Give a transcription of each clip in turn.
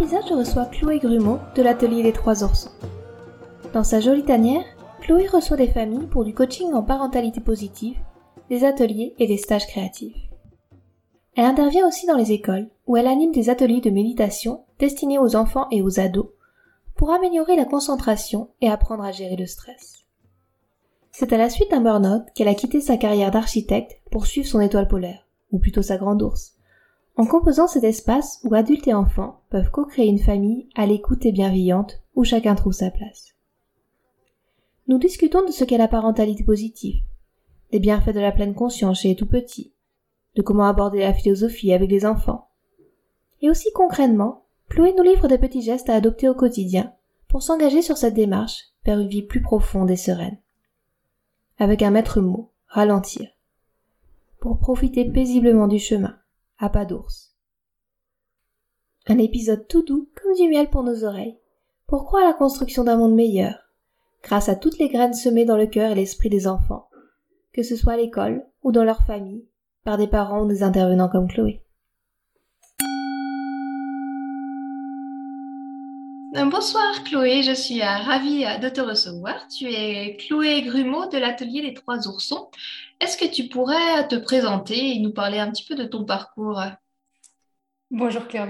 Épisode, je reçois Chloé Grumeau de l'atelier des Trois Oursons. Dans sa jolie tanière, Chloé reçoit des familles pour du coaching en parentalité positive, des ateliers et des stages créatifs. Elle intervient aussi dans les écoles, où elle anime des ateliers de méditation destinés aux enfants et aux ados, pour améliorer la concentration et apprendre à gérer le stress. C'est à la suite d'un burn-out qu'elle a quitté sa carrière d'architecte pour suivre son étoile polaire, ou plutôt sa grande ours, en composant cet espace où adultes et enfants peuvent co-créer une famille à l'écoute et bienveillante où chacun trouve sa place. Nous discutons de ce qu'est la parentalité positive, des bienfaits de la pleine conscience chez les tout petits, de comment aborder la philosophie avec les enfants. Et aussi concrètement, Chloé nous livre des petits gestes à adopter au quotidien pour s'engager sur cette démarche vers une vie plus profonde et sereine. Avec un maître mot, ralentir, pour profiter paisiblement du chemin à pas d'ours. Un épisode tout doux comme du miel pour nos oreilles. Pourquoi la construction d'un monde meilleur? Grâce à toutes les graines semées dans le cœur et l'esprit des enfants, que ce soit à l'école ou dans leur famille, par des parents ou des intervenants comme Chloé. Bonsoir Chloé, je suis euh, ravie euh, de te recevoir. Tu es Chloé Grumeau de l'atelier Les Trois Oursons. Est-ce que tu pourrais te présenter et nous parler un petit peu de ton parcours? Bonjour Claire.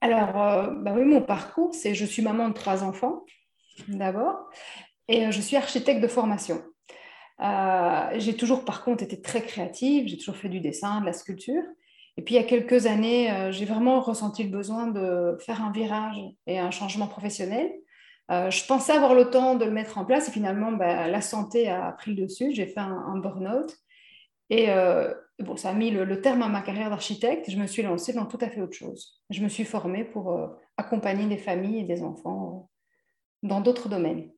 Alors, bah oui, mon parcours, c'est je suis maman de trois enfants d'abord et je suis architecte de formation. j'ai toujours par contre été très créative, j'ai toujours fait du dessin, de la sculpture. Et puis, il y a quelques années, euh, j'ai vraiment ressenti le besoin de faire un virage et un changement professionnel. Euh, je pensais avoir le temps de le mettre en place et finalement, bah, la santé a pris le dessus. J'ai fait un, burn-out. Et euh, bon, ça a mis le, terme à ma carrière d'architecte. Je me suis lancée dans tout à fait autre chose. Je me suis formée pour accompagner des familles et des enfants dans d'autres domaines.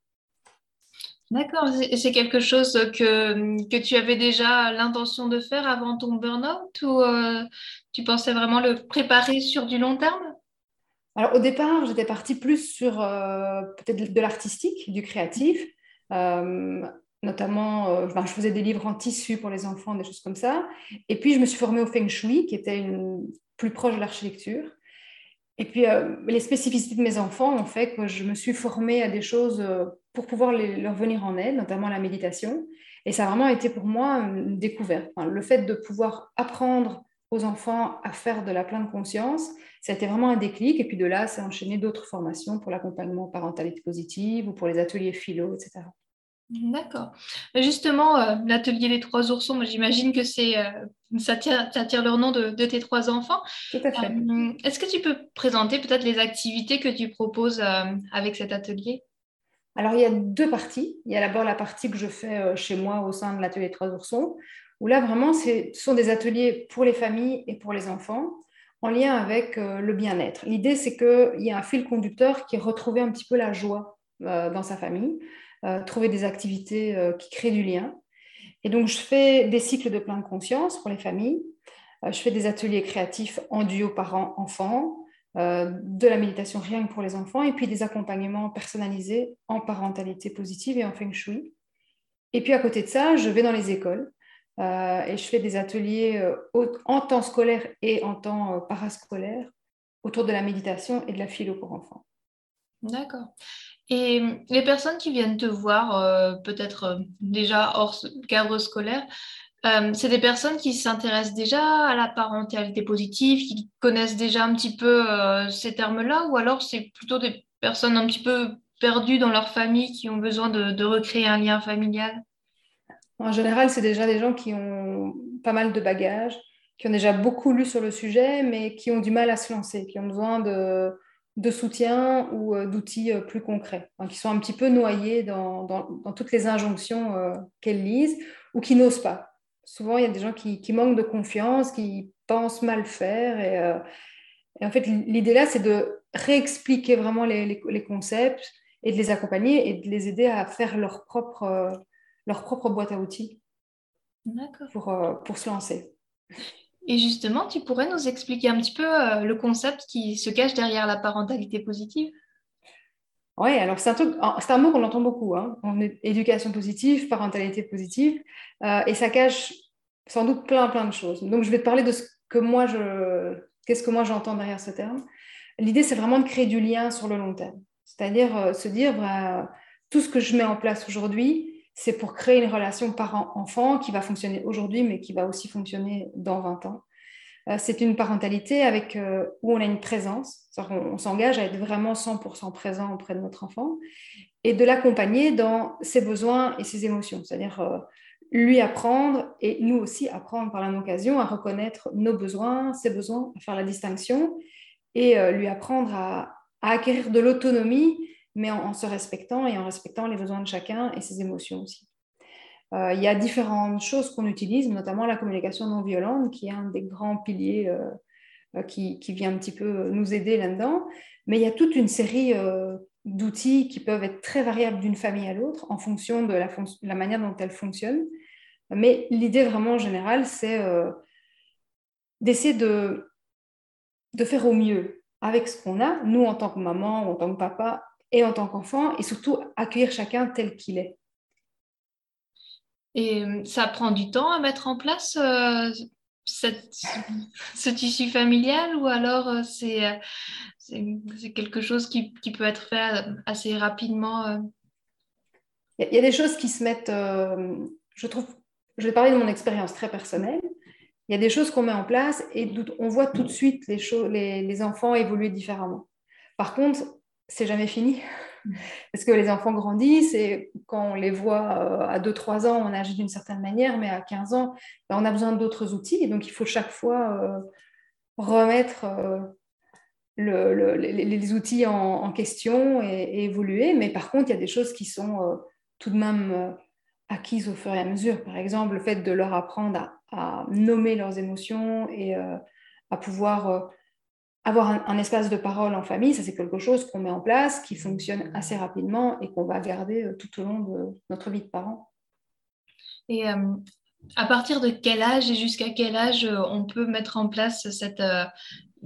D'accord, c'est quelque chose que, que, tu avais déjà l'intention de faire avant ton burn-out ou euh, tu pensais vraiment le préparer sur du long terme? Alors au départ, j'étais partie plus sur euh, peut-être de l'artistique, du créatif. Euh, notamment, je faisais des livres en tissu pour les enfants, des choses comme ça. Et puis, je me suis formée au Feng Shui, qui était plus proche de l'architecture. Et puis, les spécificités de mes enfants ont fait que je me suis formée à des choses pour pouvoir leur venir en aide, notamment la méditation. Et ça a vraiment été pour moi une découverte. le fait de pouvoir apprendre aux enfants à faire de la pleine conscience, ça a été vraiment un déclic. Et puis de là, c'est enchaîné d'autres formations pour l'accompagnement parentalité positive ou pour les ateliers philo, etc. D'accord. Justement, euh, l'atelier des trois oursons, moi j'imagine que c'est euh, ça, tire, ça, tire, leur nom de, tes trois enfants. Tout à fait. Euh, est-ce que tu peux présenter peut-être les activités que tu proposes avec cet atelier? Alors, il y a deux parties. Il y a d'abord la partie que je fais chez moi au sein de l'atelier Trois Oursons, où là, vraiment, ce sont des ateliers pour les familles et pour les enfants, en lien avec le bien-être. L'idée, c'est qu'il y a un fil conducteur qui est retrouver un petit peu la joie dans sa famille, trouver des activités qui créent du lien. Et donc, je fais des cycles de pleine conscience pour les familles. je fais des ateliers créatifs en duo parents-enfants. Euh, de la méditation rien que pour les enfants, et puis des accompagnements personnalisés en parentalité positive et en feng shui. Et puis à côté de ça, je vais dans les écoles euh, et je fais des ateliers euh, en temps scolaire et en temps parascolaire autour de la méditation et de la philo pour enfants. D'accord. Et les personnes qui viennent te voir, peut-être déjà hors cadre scolaire, euh, c'est des personnes qui s'intéressent déjà à la parentalité positive, qui connaissent déjà un petit peu euh, ces termes-là, ou alors c'est plutôt des personnes un petit peu perdues dans leur famille qui ont besoin de, recréer un lien familial? En général, c'est déjà des gens qui ont pas mal de bagages, qui ont déjà beaucoup lu sur le sujet, mais qui ont du mal à se lancer, qui ont besoin de, soutien ou euh, d'outils plus concrets, qui sont un petit peu noyés dans, dans toutes les injonctions qu'elles lisent ou qui n'osent pas souvent, il y a des gens qui, manquent de confiance, qui pensent mal faire. Et, euh, Et en fait, l'idée là, c'est de réexpliquer vraiment les, concepts et de les accompagner et de les aider à faire leur propre, leur propre boîte à outils pour, pour se lancer. Et justement, tu pourrais nous expliquer un petit peu le concept qui se cache derrière la parentalité positive? Oui, alors c'est un, mot qu'on entend beaucoup, hein. éducation positive, parentalité positive, euh, et ça cache sans doute plein, plein de choses. Donc je vais te parler de ce que moi, je, qu'est-ce que moi j'entends derrière ce terme. L'idée, c'est vraiment de créer du lien sur le long terme, c'est-à-dire euh, se dire, bah, tout ce que je mets en place aujourd'hui, c'est pour créer une relation parent-enfant qui va fonctionner aujourd'hui, mais qui va aussi fonctionner dans 20 ans. Euh, c'est une parentalité avec, euh, où on a une présence, on, s'engage à être vraiment 100% présent auprès de notre enfant et de l'accompagner dans ses besoins et ses émotions, c'est-à-dire euh, lui apprendre et nous aussi apprendre par la même occasion à reconnaître nos besoins, ses besoins, à faire la distinction et lui apprendre à, acquérir de l'autonomie, mais en, se respectant et en respectant les besoins de chacun et ses émotions aussi. Euh, il y a différentes choses qu'on utilise, notamment la communication non violente, qui est un des grands piliers euh, euh, qui, vient un petit peu nous aider là-dedans. Mais il y a toute une série d'outils qui peuvent être très variables d'une famille à l'autre en fonction de la, manière dont elle fonctionne. Mais l'idée vraiment générale, c'est d'essayer de, de faire au mieux avec ce qu'on a, nous en tant que maman, en tant que papa et en tant qu'enfant, et surtout accueillir chacun tel qu'il est. Et euh, ça prend du temps à mettre en place euh, ce tissu familial ou alors euh, c'est quelque chose qui, qui, peut être fait assez rapidement Il y, a des choses qui se mettent, je trouve, je vais parler de mon expérience très personnelle. Il y a des choses qu'on met en place et on voit tout de suite les, les, les enfants évoluer différemment. Par contre, c'est jamais fini. Parce que les enfants grandissent et quand on les voit euh, à 2-3 ans, on agit d'une certaine manière, mais à 15 ans, ben, on a besoin d'autres outils. Et donc, il faut chaque fois euh, remettre euh, les, outils en, question et, évoluer. Mais par contre, il y a des choses qui sont tout de même acquises au fur et à mesure. Par exemple, le fait de leur apprendre à nommer leurs émotions et à pouvoir avoir un, espace de parole en famille, ça c'est quelque chose qu'on met en place, qui fonctionne assez rapidement et qu'on va garder euh, tout au long de notre vie de parent. Et euh, à partir de quel âge et jusqu'à quel âge euh, on peut mettre en place cette,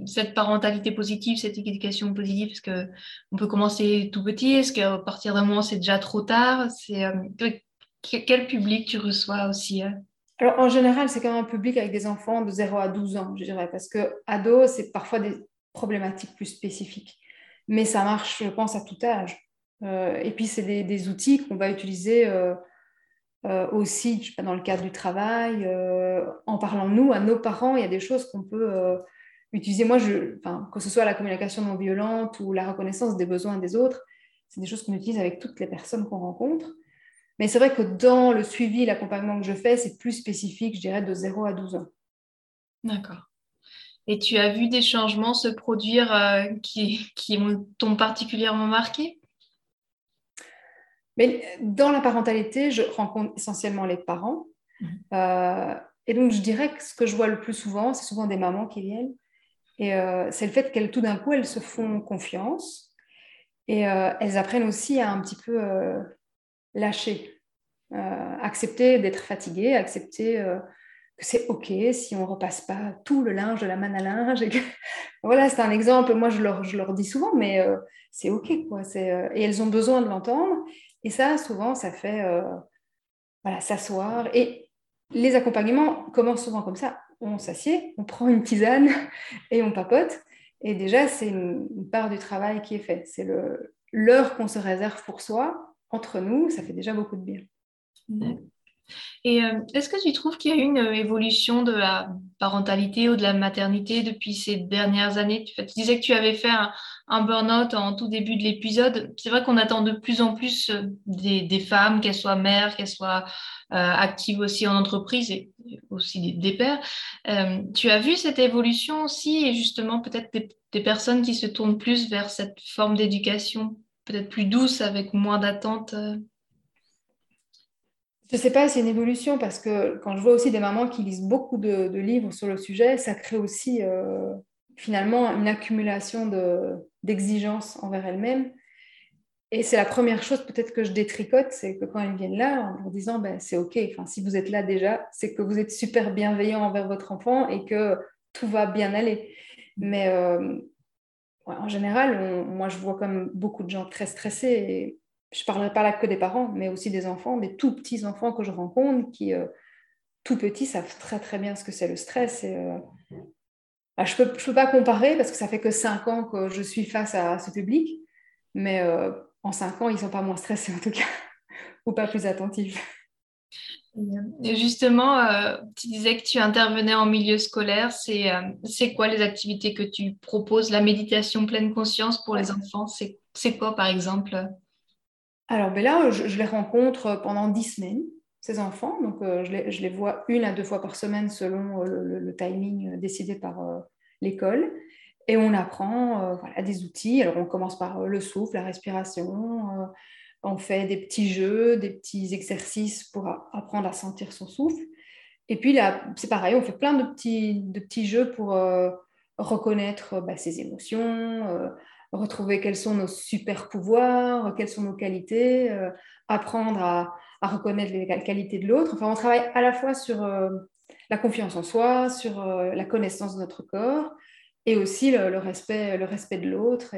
cette parentalité positive, cette éducation positive? Est-ce qu'on peut commencer tout petit? Est-ce qu'à partir d'un moment c'est déjà trop tard? C'est, Quel public tu reçois aussi alors, en général, c'est quand même un public avec des enfants de 0 à 12 ans, je dirais, parce que ado, c'est parfois des problématiques plus spécifiques. Mais ça marche, je pense, à tout âge. Euh, et puis, c'est des, outils qu'on va utiliser euh, euh, aussi dans le cadre du travail. en parlant, nous, à nos parents, il y a des choses qu'on peut utiliser. Moi, que ce soit la communication non violente ou la reconnaissance des besoins des autres, c'est des choses qu'on utilise avec toutes les personnes qu'on rencontre. Mais c'est vrai que dans le suivi, l'accompagnement que je fais, c'est plus spécifique, je dirais, de 0 à 12 ans. D'accord. Et tu as vu des changements se produire euh, qui, qui t'ont particulièrement marqué? Mais dans la parentalité, je rencontre essentiellement les parents. Mmh. Euh, et donc, je dirais que ce que je vois le plus souvent, c'est souvent des mamans qui viennent. Et euh, c'est le fait qu'elles, tout d'un coup, elles se font confiance. Et elles apprennent aussi à un petit peu lâcher, euh, accepter d'être fatigué, accepter euh, que c'est OK si on ne repasse pas tout le linge de la manne à linge. voilà, c'est un exemple, moi je leur, dis souvent, mais euh, c'est OK. Quoi. et elles ont besoin de l'entendre. Et ça, souvent, ça fait voilà, s'asseoir. Et les accompagnements commencent souvent comme ça. On s'assied, on prend une tisane et on papote. Et déjà, c'est une, une part du travail qui est fait. C'est l'heure qu'on se réserve pour soi entre nous, ça fait déjà beaucoup de bien. Et euh, est-ce que tu trouves qu'il y a une euh, évolution de la parentalité ou de la maternité depuis ces dernières années? Tu, disais que tu avais fait un, burn-out en tout début de l'épisode. C'est vrai qu'on attend de plus en plus euh, des, femmes, qu'elles soient mères, qu'elles soient actives aussi en entreprise et aussi des, pères. tu as vu cette évolution aussi et justement peut-être des personnes qui se tournent plus vers cette forme d'éducation? Peut-être plus douce, avec moins d'attente euh. Je ne sais pas, c'est une évolution parce que quand je vois aussi des mamans qui lisent beaucoup de, livres sur le sujet, ça crée aussi euh, finalement une accumulation d'exigences envers elles-mêmes. Et c'est la première chose peut-être que je détricote, c'est que quand elles viennent là, en leur disant, ben, c'est OK, enfin, si vous êtes là déjà, c'est que vous êtes super bienveillant envers votre enfant et que tout va bien aller. Mais euh, en général, moi, je vois comme beaucoup de gens très stressés. Je ne parlerai pas là que des parents, mais aussi des enfants, des tout petits enfants que je rencontre qui, euh, tout petits, savent très très bien ce que c'est le stress. Euh, bah, je ne peux pas comparer parce que ça fait que cinq ans que je suis face à ce public, mais euh, en cinq ans, ils ne sont pas moins stressés en tout cas, ou pas plus attentifs. Et justement, euh, tu disais que tu intervenais en milieu scolaire. C'est c'est quoi les activités que tu proposes? La méditation pleine conscience pour les enfants, c'est quoi par exemple? Alors ben là, je, je, les rencontre pendant dix semaines ces enfants. Donc, euh, je les, vois une à deux fois par semaine selon euh, le, timing euh, décidé par l'école. Et on apprend voilà, des outils. Alors, on commence par le souffle, la respiration. On fait des petits jeux, des petits exercices pour apprendre à sentir son souffle. Et puis là, c'est pareil, on fait plein de petits, de petits jeux pour reconnaître bah, ses émotions, retrouver quels sont nos super pouvoirs, quelles sont nos qualités, apprendre à, reconnaître les qualités de l'autre. Enfin, on travaille à la fois sur euh, la confiance en soi, sur euh, la connaissance de notre corps et aussi le, respect, le respect de l'autre.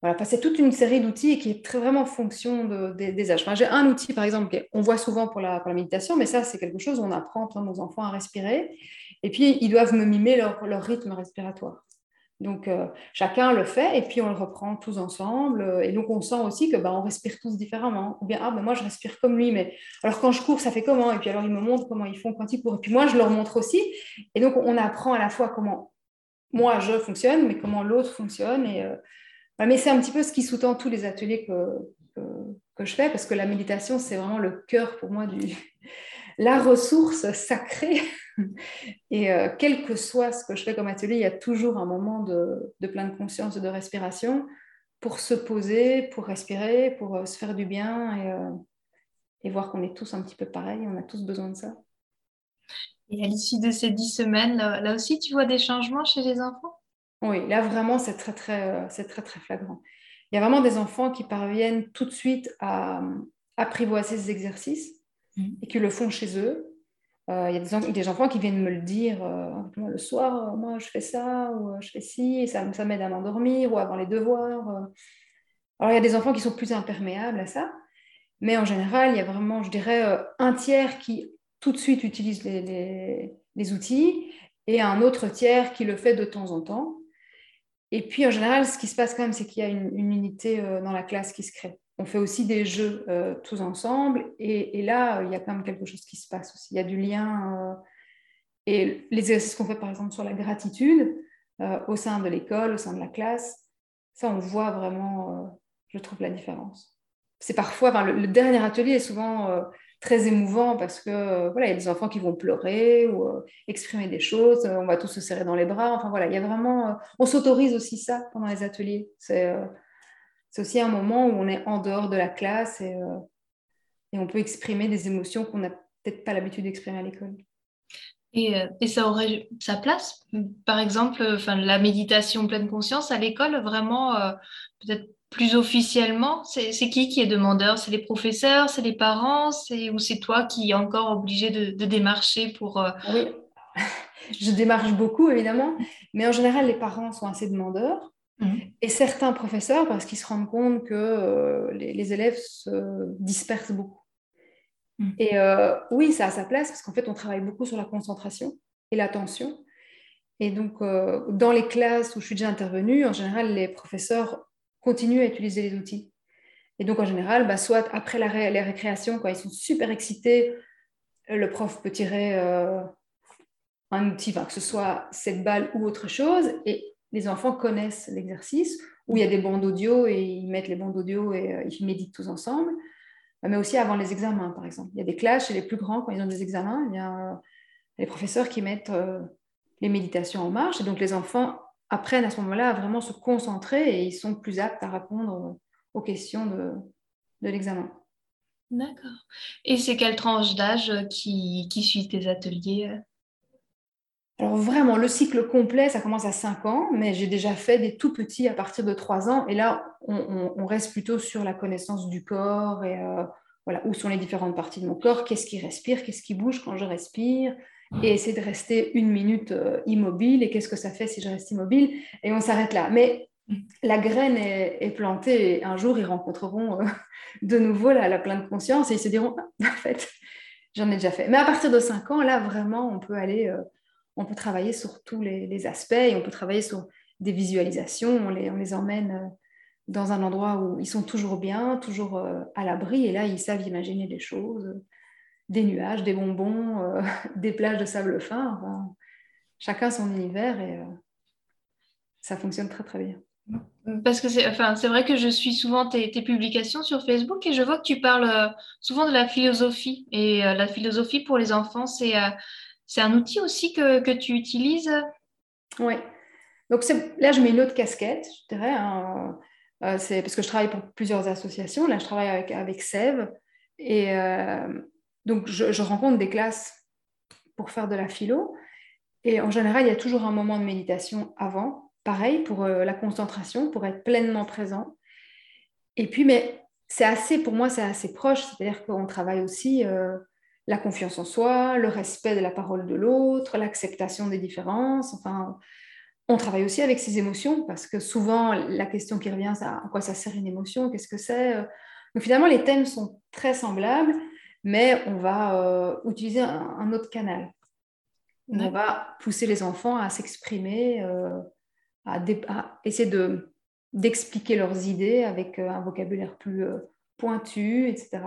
Voilà, c'est toute une série d'outils qui est très vraiment en fonction des âges. J'ai un outil, par exemple, qu'on voit souvent pour la, pour la, méditation, mais ça, c'est quelque chose où on apprend à nos enfants à respirer. Et puis, ils doivent me mimer leur, leur rythme respiratoire. Donc, euh, chacun le fait et puis on le reprend tous ensemble. Et donc, on sent aussi que bah, on respire tous différemment. Ou bien, ah, ben moi, je respire comme lui, mais alors quand je cours, ça fait comment? Et puis, alors, ils me montrent comment ils font quand ils courent. Et puis, moi, je leur montre aussi. Et donc, on apprend à la fois comment moi, je fonctionne, mais comment l'autre fonctionne. Et, euh, mais c'est un petit peu ce qui sous-tend tous les ateliers que, que, je fais, parce que la méditation, c'est vraiment le cœur pour moi du, la ressource sacrée. Et euh, quel que soit ce que je fais comme atelier, il y a toujours un moment de, pleine conscience et de respiration pour se poser, pour respirer, pour euh, se faire du bien et, euh, et voir qu'on est tous un petit peu pareil, on a tous besoin de ça. Et à l'issue de ces dix semaines, là, aussi, tu vois des changements chez les enfants? Oui, là vraiment, c'est très, très, c'est très, très flagrant. Il y a vraiment des enfants qui parviennent tout de suite à apprivoiser ces exercices et qui le font chez eux. Euh, il y a des, des, enfants qui viennent me le dire euh, le soir, euh, moi je fais ça, ou je fais ci, et ça, ça m'aide à m'endormir, ou avant les devoirs. Alors il y a des enfants qui sont plus imperméables à ça, mais en général, il y a vraiment, je dirais, un tiers qui tout de suite utilise les, les, outils, et un autre tiers qui le fait de temps en temps. Et puis en général, ce qui se passe quand même, c'est qu'il y a une, unité dans la classe qui se crée on fait aussi des jeux euh, tous ensemble. Et, là, il y a quand même quelque chose qui se passe aussi. Il y a du lien. Euh, et les exercices qu'on fait, par exemple, sur la gratitude euh, au sein de l'école, au sein de la classe, ça, on voit vraiment, je trouve, la différence. C'est parfois, le, dernier atelier est souvent très émouvant parce que voilà, il y a des enfants qui vont pleurer ou exprimer des choses. on va tous se serrer dans les bras. Enfin voilà, il y a vraiment, on s'autorise aussi ça pendant les ateliers. C'est c'est aussi un moment où on est en dehors de la classe et, euh, et on peut exprimer des émotions qu'on n'a peut-être pas l'habitude d'exprimer à l'école. Et, euh, et, ça aurait sa place, par exemple, enfin, la méditation pleine conscience à l'école, vraiment, euh, peut-être plus officiellement, c'est qui qui est demandeur? C'est les professeurs, c'est les parents, ou c'est toi qui es encore obligé de, de démarcher pour... Oui, je démarche beaucoup, évidemment, mais en général, les parents sont assez demandeurs. Mhm. Et certains professeurs, parce qu'ils se rendent compte que euh, les, élèves se dispersent beaucoup. Mhm. Et euh, oui, ça a sa place, parce qu'en fait, on travaille beaucoup sur la concentration et l'attention. Et donc, euh, dans les classes où je suis déjà intervenue, en général, les professeurs continuent à utiliser les outils. Et donc, en général, bah, soit après la les récréations, quand ils sont super excités, le prof peut tirer un outil, que ce soit cette balle ou autre chose, et les enfants connaissent l'exercice, où il y a des bandes audio et ils mettent les bandes audio et euh, ils méditent tous ensemble, mais aussi avant les examens, par exemple. Il y a des classes chez les plus grands, quand ils ont des examens, il y a les professeurs qui mettent euh, les méditations en marche, et donc les enfants apprennent à ce moment-là à vraiment se concentrer et ils sont plus aptes à répondre aux questions de, de l'examen. D'accord. Et c'est quelle tranche d'âge qui, qui suit tes ateliers alors vraiment, le cycle complet, ça commence à 5 ans, mais j'ai déjà fait des tout petits à partir de 3 ans. Et là, on, reste plutôt sur la connaissance du corps et euh, voilà, où sont les différentes parties de mon corps, qu'est-ce qui respire, qu'est-ce qui bouge quand je respire, et essayer de rester une minute euh, immobile, et qu'est-ce que ça fait si je reste immobile, et on s'arrête là. Mais la graine est, plantée, et un jour, ils rencontreront euh, de nouveau la, la pleine conscience, et ils se diront, ah, en fait, j'en ai déjà fait. Mais à partir de 5 ans, là, vraiment, on peut aller on peut travailler sur tous les, aspects et on peut travailler sur des visualisations. On les, on les emmène euh, dans un endroit où ils sont toujours bien, toujours euh, à l'abri. Et là, ils savent imaginer des choses, des nuages, des bonbons, euh, des plages de sable fin. chacun son univers et ça fonctionne très très bien. Parce que c'est enfin, vrai que je suis souvent tes, publications sur Facebook et je vois que tu parles souvent de la philosophie. Et la philosophie pour les enfants, c'est un outil aussi que, tu utilises? Oui. Donc là, je mets une autre casquette, je dirais. Hein. Euh, c'est parce que je travaille pour plusieurs associations. Là, je travaille avec, avec Sève. Et euh, donc, je, rencontre des classes pour faire de la philo. Et en général, il y a toujours un moment de méditation avant. Pareil, pour euh, la concentration, pour être pleinement présent. Et puis, mais c'est assez, pour moi, c'est assez proche. C'est-à-dire qu'on travaille aussi la confiance en soi, le respect de la parole de l'autre, l'acceptation des différences. Enfin, on travaille aussi avec ses émotions parce que souvent la question qui revient, c'est à quoi ça sert une émotion, qu'est-ce que c'est? Donc finalement, les thèmes sont très semblables, mais on va euh, utiliser un, autre canal. On va pousser les enfants à s'exprimer, euh, à, essayer de, d'expliquer leurs idées avec euh, un vocabulaire plus pointu, etc.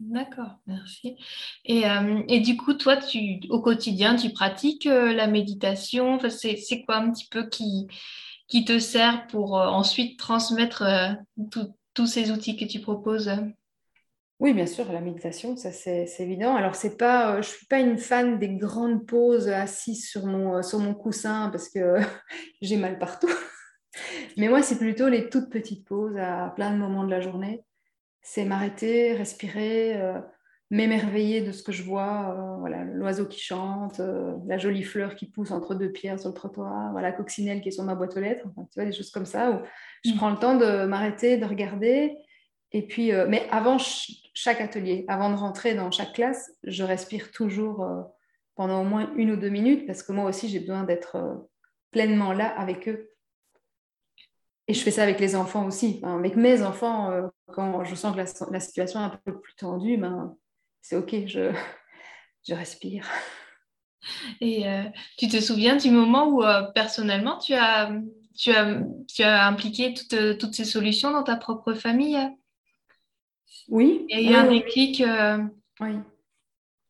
D'accord, merci. Et, euh, et, du coup, toi, tu, au quotidien, tu pratiques euh, la méditation? Enfin, c'est quoi un petit peu qui, qui te sert pour euh, ensuite transmettre tous ces outils que tu proposes? Oui, bien sûr, la méditation, ça c'est évident. Alors, c'est pas, je ne suis pas une fan des grandes pauses assises sur mon, sur mon coussin parce que j'ai mal partout. Mais moi, c'est plutôt les toutes petites pauses à plein de moments de la journée c'est m'arrêter, respirer, euh, m'émerveiller de ce que je vois. Euh, voilà, l'oiseau qui chante, euh, la jolie fleur qui pousse entre deux pierres sur le trottoir, voilà, la coccinelle qui est sur ma boîte aux lettres. tu vois, des choses comme ça où je mm. prends le temps de m'arrêter, de regarder. Et puis, mais avant chaque atelier, avant de rentrer dans chaque classe, je respire toujours pendant au moins une ou deux minutes parce que moi aussi, j'ai besoin d'être pleinement là avec eux et je fais ça avec les enfants aussi. avec mes enfants, euh, quand je sens que la, situation est un peu plus tendue, ben, c'est OK, je, respire. Et euh, tu te souviens du moment où euh, personnellement tu as, impliqué toutes ces solutions dans ta propre famille Oui. Il y a un déclic Oui.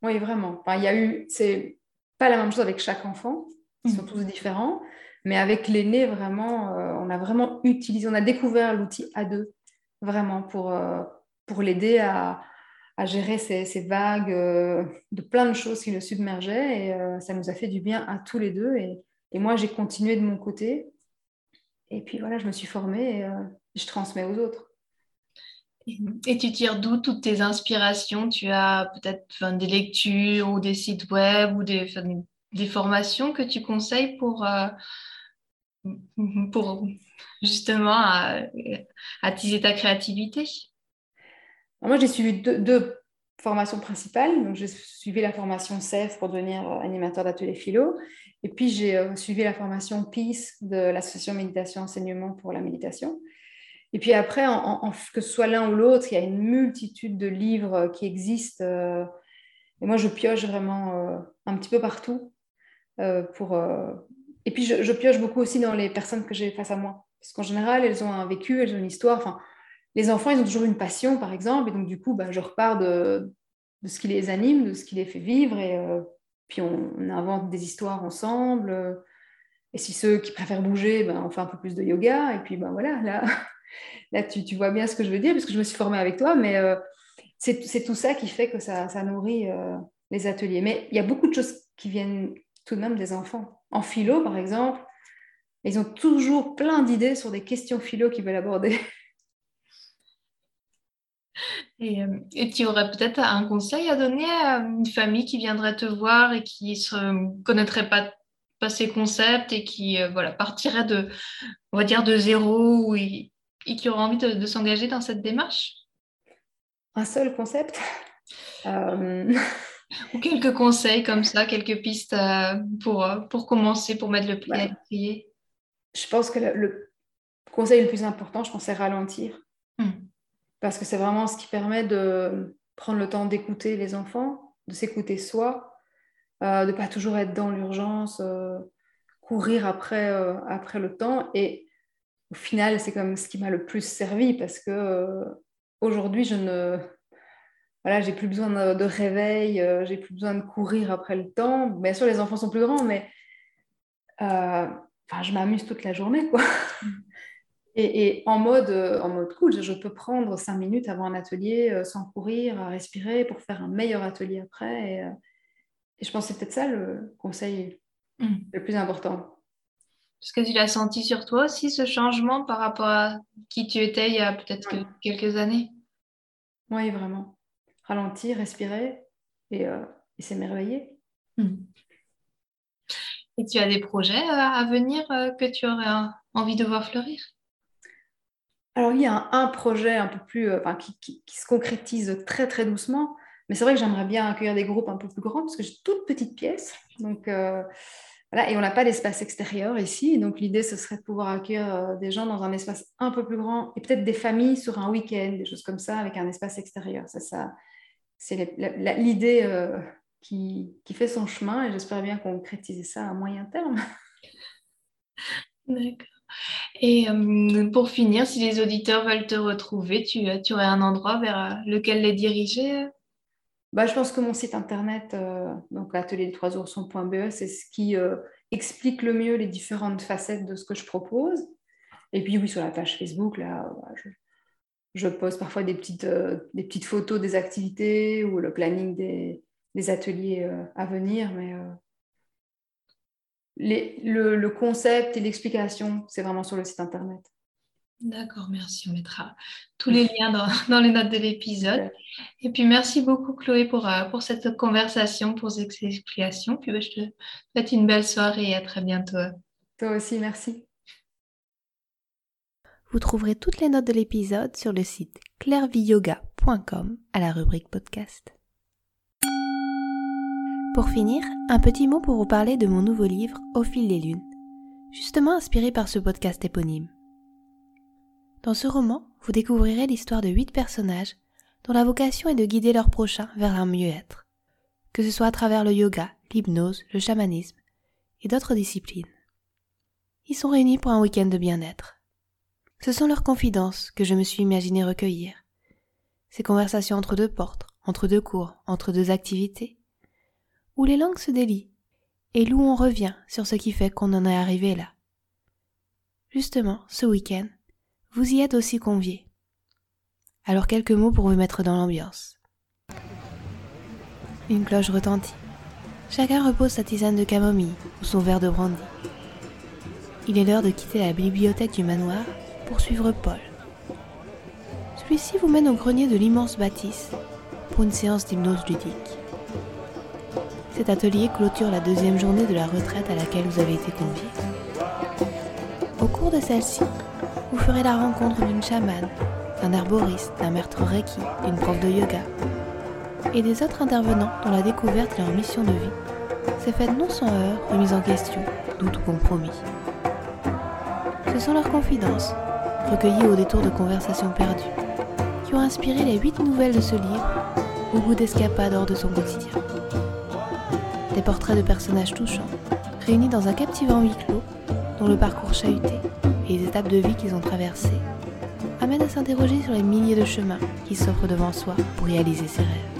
Oui, vraiment. il y a eu, c'est pas la même chose avec chaque enfant, ils sont mmh. tous différents. Mais avec l'aîné, vraiment, euh, on a vraiment utilisé, on a découvert l'outil A2 vraiment pour, euh, pour l'aider à, à, gérer ces, ces vagues euh, de plein de choses qui le submergeaient. Et ça nous a fait du bien à tous les deux. Et, et moi, j'ai continué de mon côté. Et puis voilà, je me suis formée et je transmets aux autres. Et tu tires d'où toutes tes inspirations? Tu as peut-être des lectures ou des sites web ou des, formations que tu conseilles pour, pour justement attiser ta créativité? Moi, j'ai suivi deux, formations principales. J'ai suivi la formation CEF pour devenir euh, animateur d'atelier philo. Et puis, j'ai euh, suivi la formation Peace de l'association Méditation Enseignement pour la méditation. Et puis après, que ce soit l'un ou l'autre, il y a une multitude de livres qui existent. Euh, et moi, je pioche vraiment un petit peu partout pour, et puis, je, pioche beaucoup aussi dans les personnes que j'ai face à moi. Parce qu'en général, elles ont un vécu, elles ont une histoire. Les enfants, ils ont toujours une passion, par exemple. Et donc, du coup, bah, je repars de, de, ce qui les anime, de ce qui les fait vivre. Et euh, puis, on, invente des histoires ensemble. Et si ceux qui préfèrent bouger, ben, on fait un peu plus de yoga. Et puis, ben, voilà, là, là tu, vois bien ce que je veux dire, puisque je me suis formée avec toi. Mais euh, c'est tout ça qui fait que ça, nourrit euh, les ateliers. Mais il y a beaucoup de choses qui viennent tout de même des enfants. En philo, par exemple, ils ont toujours plein d'idées sur des questions philo qu'ils veulent aborder. Et, euh, tu aurais peut-être un conseil à donner à une famille qui viendrait te voir et qui ne connaîtrait pas passer concept et qui voilà, partirait de, on va dire, de zéro et, qui aura envie de, s'engager dans cette démarche? Un seul concept? Ou quelques conseils comme ça, quelques pistes pour, pour commencer, pour mettre le pied à l'étrier? Je pense que le, conseil le plus important, je pense, c'est ralentir. Hmm. Parce que c'est vraiment ce qui permet de prendre le temps d'écouter les enfants, de s'écouter soi, euh, de ne pas toujours être dans l'urgence, euh, courir après, euh, après le temps. Et au final, c'est comme ce qui m'a le plus servi parce que aujourd'hui, je ne. Voilà, j'ai plus besoin de, réveil, j'ai plus besoin de courir après le temps. Bien sûr, les enfants sont plus grands, mais enfin, je m'amuse toute la journée, quoi. Hmm. Et, en, mode, euh, en mode cool, je peux prendre cinq minutes avant un atelier euh, sans courir, à respirer pour faire un meilleur atelier après. Et, euh, je pense que c'est peut-être ça le conseil hmm. le plus important. Est-ce que tu l'as senti sur toi aussi, ce changement par rapport à qui tu étais il y a peut-être quelques années? Oui, vraiment. Ralentir, respirer et, s'émerveiller. Hmm. Et tu as des projets à venir que tu aurais envie de voir fleurir? Alors, il y a un, projet un peu plus, euh, qui, se concrétise très, très doucement. Mais c'est vrai que j'aimerais bien accueillir des groupes un peu plus grands parce que j'ai toute petite pièce. Donc, euh, et on n'a pas d'espace extérieur ici. Donc, l'idée, ce serait de pouvoir accueillir euh, des gens dans un espace un peu plus grand et peut-être des familles sur un week-end, des choses comme ça, avec un espace extérieur. Ça, c'est l'idée qui, qui, fait son chemin et j'espère bien concrétiser ça à moyen terme. D'accord. Et euh, pour finir, si les auditeurs veulent te retrouver, tu, euh, aurais un endroit vers euh, lequel les diriger bah, Je pense que mon site internet, donc atelier des trois oursons.be, c'est ce qui explique le mieux les différentes facettes de ce que je propose. Et puis oui, sur la page Facebook, là, je, je, poste parfois des petites, des petites photos des activités ou le planning des, des ateliers à venir, mais le, concept et l'explication, c'est vraiment sur le site internet. D'accord, merci. On mettra tous les liens dans, les notes de l'épisode. Et puis, merci beaucoup, Chloé, pour, euh, pour cette conversation, pour ces explications. Puis, bah, je te souhaite une belle soirée et à très bientôt. Toi aussi, merci. Vous trouverez toutes les notes de l'épisode sur le site clairviyoga.com à la rubrique podcast. Pour finir, un petit mot pour vous parler de mon nouveau livre Au fil des lunes, justement inspiré par ce podcast éponyme. Dans ce roman, vous découvrirez l'histoire de huit personnages dont la vocation est de guider leurs prochains vers un mieux-être, que ce soit à travers le yoga, l'hypnose, le chamanisme et d'autres disciplines. Ils sont réunis pour un week-end de bien-être. Ce sont leurs confidences que je me suis imaginé recueillir. Ces conversations entre deux portes, entre deux cours, entre deux activités, où les langues se délient, et où on revient sur ce qui fait qu'on en est arrivé là. Justement, ce week-end, vous y êtes aussi conviés. Alors quelques mots pour vous mettre dans l'ambiance. Une cloche retentit. Chacun repose sa tisane de camomille ou son verre de brandy. Il est l'heure de quitter la bibliothèque du manoir pour suivre Paul. Celui-ci vous mène au grenier de l'immense bâtisse pour une séance d'hypnose ludique. Cet atelier clôture la deuxième journée de la retraite à laquelle vous avez été convié. Au cours de celle-ci, vous ferez la rencontre d'une chamane, d'un arboriste, d'un maître reiki, d'une prof de yoga et des autres intervenants dont la découverte et leur mission de vie s'est faite non sans heurts, remise en question, doute ou compromis. Ce sont leurs confidences, recueillies au détour de conversations perdues, qui ont inspiré les huit nouvelles de ce livre au bout d'escapades hors de son quotidien des portraits de personnages touchants, réunis dans un captivant huis clos, dont le parcours chahuté et les étapes de vie qu'ils ont traversées amènent à s'interroger sur les milliers de chemins qui s'offrent devant soi pour réaliser ses rêves.